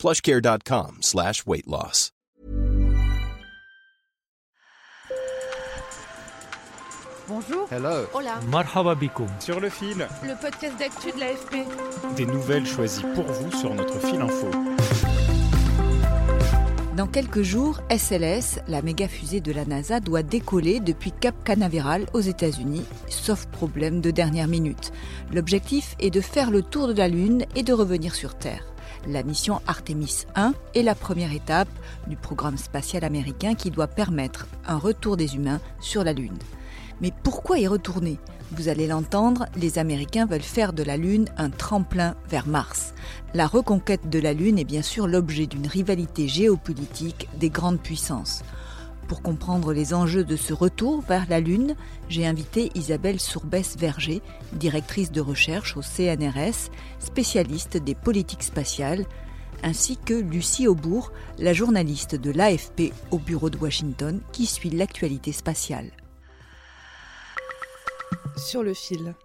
plushcare.com slash weight loss. Bonjour. Hello. Hola. Marhaba Sur le fil. Le podcast d'actu de l'AFP. Des nouvelles choisies pour vous sur notre fil info. Dans quelques jours, SLS, la méga fusée de la NASA, doit décoller depuis Cap Canaveral aux États-Unis, sauf problème de dernière minute. L'objectif est de faire le tour de la Lune et de revenir sur Terre. La mission Artemis 1 est la première étape du programme spatial américain qui doit permettre un retour des humains sur la Lune. Mais pourquoi y retourner? Vous allez l'entendre, les Américains veulent faire de la Lune un tremplin vers Mars. La reconquête de la Lune est bien sûr l'objet d'une rivalité géopolitique des grandes puissances. Pour comprendre les enjeux de ce retour vers la Lune, j'ai invité Isabelle Sourbès-Verger, directrice de recherche au CNRS, spécialiste des politiques spatiales, ainsi que Lucie Aubourg, la journaliste de l'AFP au bureau de Washington qui suit l'actualité spatiale. Sur le fil.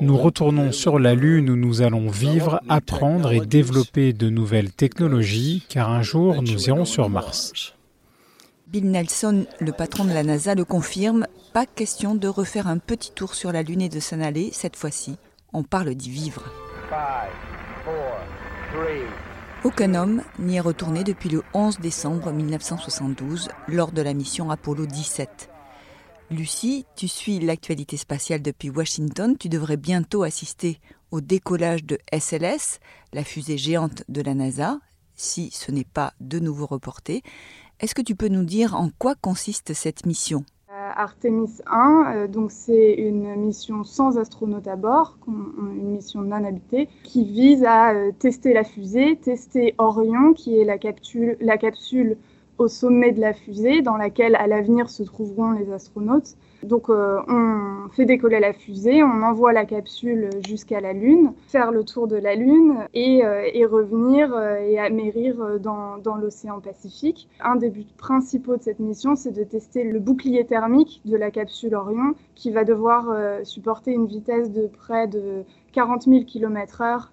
Nous retournons sur la Lune où nous allons vivre, apprendre et développer de nouvelles technologies, car un jour nous irons sur Mars. Bill Nelson, le patron de la NASA, le confirme, pas question de refaire un petit tour sur la Lune et de s'en aller, cette fois-ci, on parle d'y vivre. Aucun homme n'y est retourné depuis le 11 décembre 1972 lors de la mission Apollo 17. Lucie, tu suis l'actualité spatiale depuis Washington. Tu devrais bientôt assister au décollage de SLS, la fusée géante de la NASA, si ce n'est pas de nouveau reporté. Est-ce que tu peux nous dire en quoi consiste cette mission? Artemis 1, euh, donc c'est une mission sans astronautes à bord, une mission non habitée, qui vise à euh, tester la fusée, tester Orion, qui est la capsule au sommet de la fusée dans laquelle à l'avenir se trouveront les astronautes. Donc euh, on fait décoller la fusée, on envoie la capsule jusqu'à la Lune, faire le tour de la Lune et, euh, revenir euh, et amérir dans, dans l'océan Pacifique. Un des buts principaux de cette mission, c'est de tester le bouclier thermique de la capsule Orion qui va devoir supporter une vitesse de près de 40 000 km/h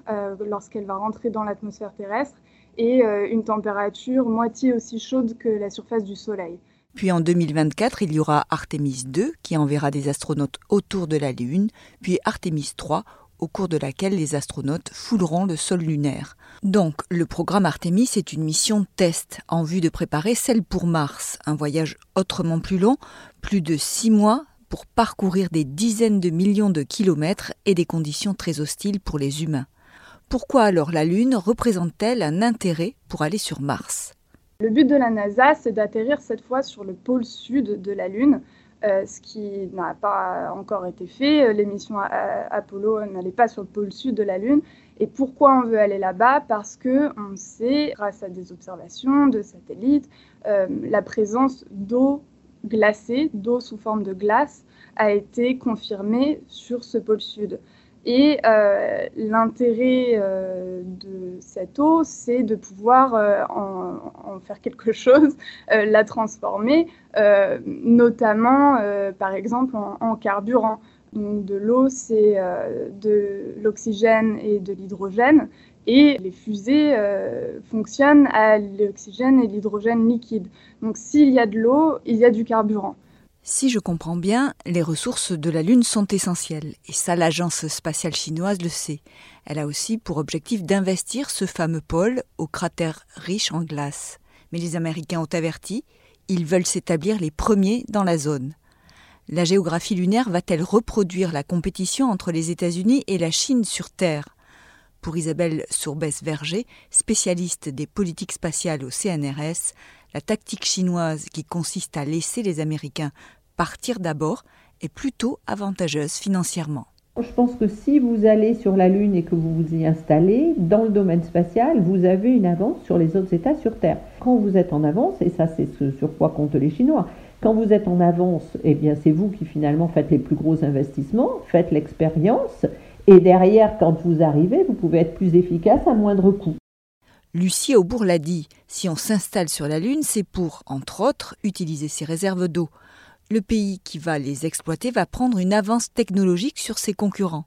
lorsqu'elle va rentrer dans l'atmosphère terrestre et euh, une température moitié aussi chaude que la surface du Soleil. Puis en 2024, il y aura Artemis 2 qui enverra des astronautes autour de la Lune, puis Artemis 3 au cours de laquelle les astronautes fouleront le sol lunaire. Donc, le programme Artemis est une mission test en vue de préparer celle pour Mars, un voyage autrement plus long, plus de six mois pour parcourir des dizaines de millions de kilomètres et des conditions très hostiles pour les humains. Pourquoi alors la Lune représente-t-elle un intérêt pour aller sur Mars? Le but de la NASA, c'est d'atterrir cette fois sur le pôle sud de la Lune, euh, ce qui n'a pas encore été fait. L'émission Apollo n'allait pas sur le pôle sud de la Lune. Et pourquoi on veut aller là-bas? Parce que on sait, grâce à des observations de satellites, euh, la présence d'eau glacée, d'eau sous forme de glace, a été confirmée sur ce pôle sud. Et euh, l'intérêt euh, de cette eau, c'est de pouvoir euh, en, faire quelque chose, la transformer, notamment par exemple en, carburant. Donc de l'eau, c'est de l'oxygène et de l'hydrogène. Et les fusées fonctionnent à l'oxygène et l'hydrogène liquide. Donc s'il y a de l'eau, il y a du carburant. Si je comprends bien, les ressources de la Lune sont essentielles, et ça l'agence spatiale chinoise le sait. Elle a aussi pour objectif d'investir ce fameux pôle au cratère riche en glace. Mais les Américains ont averti, ils veulent s'établir les premiers dans la zone. La géographie lunaire va-t-elle reproduire la compétition entre les États-Unis et la Chine sur Terre? Pour Isabelle Sourbès-Verger, spécialiste des politiques spatiales au CNRS, la tactique chinoise qui consiste à laisser les Américains partir d'abord est plutôt avantageuse financièrement. Je pense que si vous allez sur la Lune et que vous vous y installez, dans le domaine spatial, vous avez une avance sur les autres États sur Terre. Quand vous êtes en avance, et ça c'est ce sur quoi comptent les Chinois, quand vous êtes en avance, eh bien c'est vous qui finalement faites les plus gros investissements, faites l'expérience, et derrière, quand vous arrivez, vous pouvez être plus efficace à moindre coût. Lucie Aubourg l'a dit, si on s'installe sur la Lune, c'est pour, entre autres, utiliser ses réserves d'eau. Le pays qui va les exploiter va prendre une avance technologique sur ses concurrents.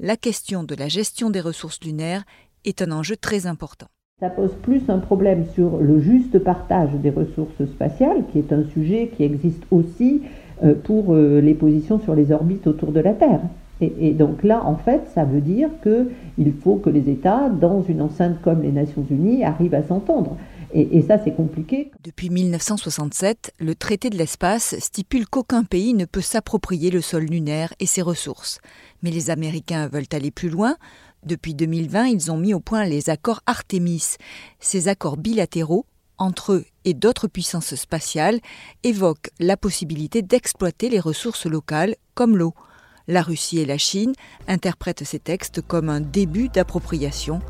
La question de la gestion des ressources lunaires est un enjeu très important. Ça pose plus un problème sur le juste partage des ressources spatiales, qui est un sujet qui existe aussi euh, pour euh, les positions sur les orbites autour de la Terre. Et, donc là, en fait, ça veut dire qu'il faut que les États, dans une enceinte comme les Nations Unies, arrivent à s'entendre. Et, ça, c'est compliqué. Depuis 1967, le traité de l'espace stipule qu'aucun pays ne peut s'approprier le sol lunaire et ses ressources. Mais les Américains veulent aller plus loin. Depuis 2020, ils ont mis au point les accords Artemis. Ces accords bilatéraux, entre eux et d'autres puissances spatiales, évoquent la possibilité d'exploiter les ressources locales comme l'eau. La Russie et la Chine interprètent ces textes comme un début d'appropriation.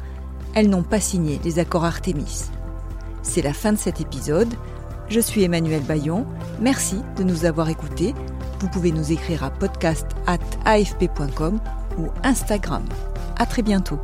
Elles n'ont pas signé les accords Artemis. C'est la fin de cet épisode. Je suis Emmanuel Bayon. Merci de nous avoir écoutés. Vous pouvez nous écrire à podcast@afp.com ou Instagram. À très bientôt.